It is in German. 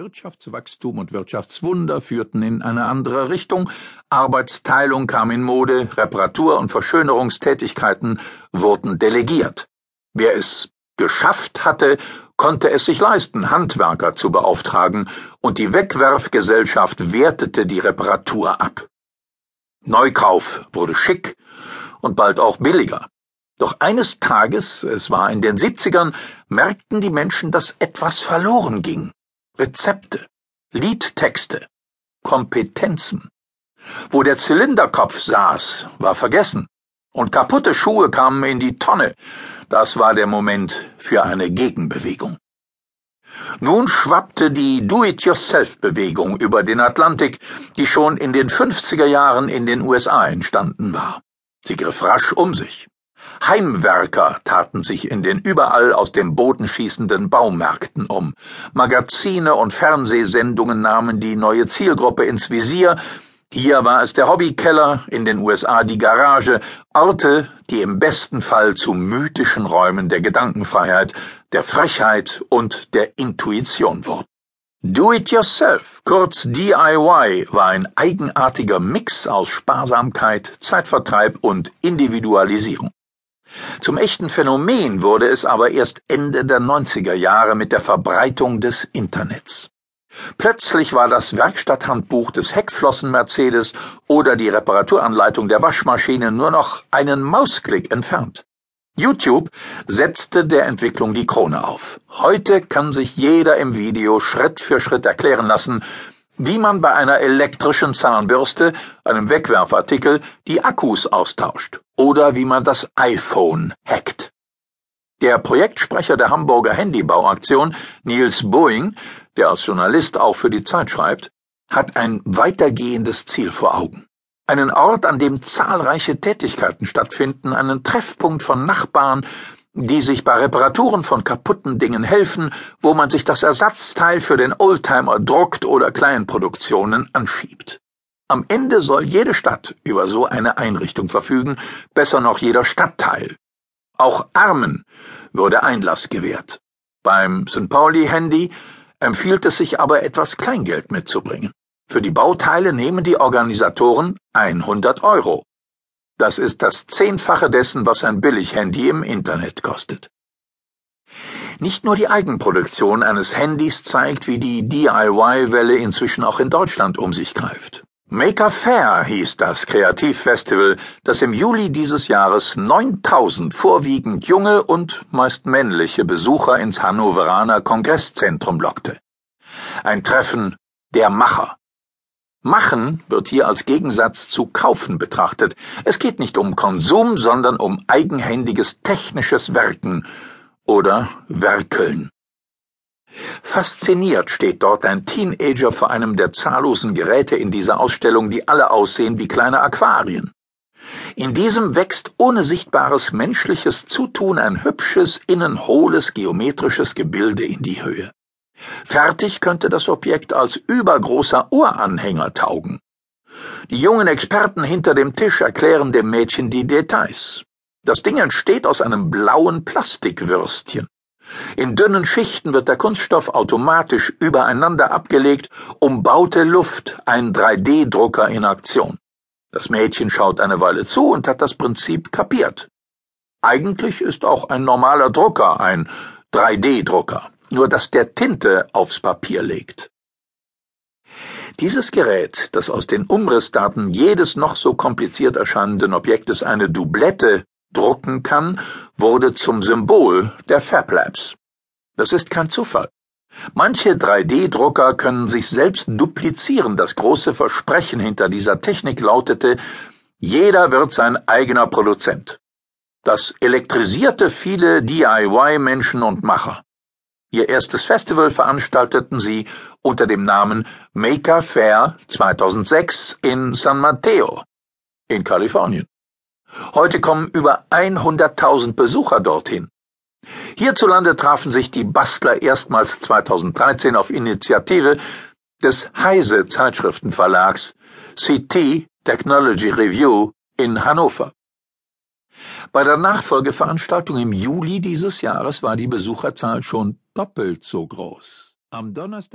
Wirtschaftswachstum und Wirtschaftswunder führten in eine andere Richtung, Arbeitsteilung kam in Mode, Reparatur- und Verschönerungstätigkeiten wurden delegiert. Wer es geschafft hatte, konnte es sich leisten, Handwerker zu beauftragen, und die Wegwerfgesellschaft wertete die Reparatur ab. Neukauf wurde schick und bald auch billiger. Doch eines Tages, es war in den 70ern, merkten die Menschen, dass etwas verloren ging. Rezepte, Liedtexte, Kompetenzen. Wo der Zylinderkopf saß, war vergessen, und kaputte Schuhe kamen in die Tonne. Das war der Moment für eine Gegenbewegung. Nun schwappte die Do-it-yourself-Bewegung über den Atlantik, die schon in den 50er Jahren in den USA entstanden war. Sie griff rasch um sich. Heimwerker taten sich in den überall aus dem Boden schießenden Baumärkten um. Magazine und Fernsehsendungen nahmen die neue Zielgruppe ins Visier. Hier war es der Hobbykeller, in den USA die Garage, Orte, die im besten Fall zu mythischen Räumen der Gedankenfreiheit, der Frechheit und der Intuition wurden. Do-it-yourself, kurz DIY, war ein eigenartiger Mix aus Sparsamkeit, Zeitvertreib und Individualisierung. Zum echten Phänomen wurde es aber erst Ende der 90er Jahre mit der Verbreitung des Internets. Plötzlich war das Werkstatthandbuch des Heckflossen-Mercedes oder die Reparaturanleitung der Waschmaschine nur noch einen Mausklick entfernt. YouTube setzte der Entwicklung die Krone auf. Heute kann sich jeder im Video Schritt für Schritt erklären lassen, wie man bei einer elektrischen Zahnbürste, einem Wegwerfartikel, die Akkus austauscht oder wie man das iPhone hackt. Der Projektsprecher der Hamburger Handybauaktion, Niels Boeing, der als Journalist auch für die Zeit schreibt, hat ein weitergehendes Ziel vor Augen. Einen Ort, an dem zahlreiche Tätigkeiten stattfinden, einen Treffpunkt von Nachbarn, die sich bei Reparaturen von kaputten Dingen helfen, wo man sich das Ersatzteil für den Oldtimer druckt oder Kleinproduktionen anschiebt. Am Ende soll jede Stadt über so eine Einrichtung verfügen, besser noch jeder Stadtteil. Auch Armen würde Einlass gewährt. Beim St. Pauli Handy empfiehlt es sich aber etwas Kleingeld mitzubringen. Für die Bauteile nehmen die Organisatoren 100 Euro. Das ist das Zehnfache dessen, was ein Billighandy im Internet kostet. Nicht nur die Eigenproduktion eines Handys zeigt, wie die DIY-Welle inzwischen auch in Deutschland um sich greift. Maker Fair hieß das Kreativfestival, das im Juli dieses Jahres 9000 vorwiegend junge und meist männliche Besucher ins Hannoveraner Kongresszentrum lockte. Ein Treffen der Macher. Machen wird hier als Gegensatz zu kaufen betrachtet. Es geht nicht um Konsum, sondern um eigenhändiges technisches Werken oder Werkeln. Fasziniert steht dort ein Teenager vor einem der zahllosen Geräte in dieser Ausstellung, die alle aussehen wie kleine Aquarien. In diesem wächst ohne sichtbares menschliches Zutun ein hübsches, innen hohles geometrisches Gebilde in die Höhe. Fertig könnte das Objekt als übergroßer Uranhänger taugen. Die jungen Experten hinter dem Tisch erklären dem Mädchen die Details. Das Ding entsteht aus einem blauen Plastikwürstchen. In dünnen Schichten wird der Kunststoff automatisch übereinander abgelegt, umbaute Luft, ein 3D-Drucker in Aktion. Das Mädchen schaut eine Weile zu und hat das Prinzip kapiert. Eigentlich ist auch ein normaler Drucker ein 3D-Drucker nur dass der Tinte aufs Papier legt. Dieses Gerät, das aus den Umrissdaten jedes noch so kompliziert erscheinenden Objektes eine Doublette drucken kann, wurde zum Symbol der Fab Labs. Das ist kein Zufall. Manche 3D-Drucker können sich selbst duplizieren. Das große Versprechen hinter dieser Technik lautete, jeder wird sein eigener Produzent. Das elektrisierte viele DIY-Menschen und Macher. Ihr erstes Festival veranstalteten sie unter dem Namen Maker Fair 2006 in San Mateo in Kalifornien. Heute kommen über 100.000 Besucher dorthin. Hierzulande trafen sich die Bastler erstmals 2013 auf Initiative des Heise Zeitschriftenverlags CT Technology Review in Hannover. Bei der Nachfolgeveranstaltung im Juli dieses Jahres war die Besucherzahl schon doppelt so groß. Am Donnerstag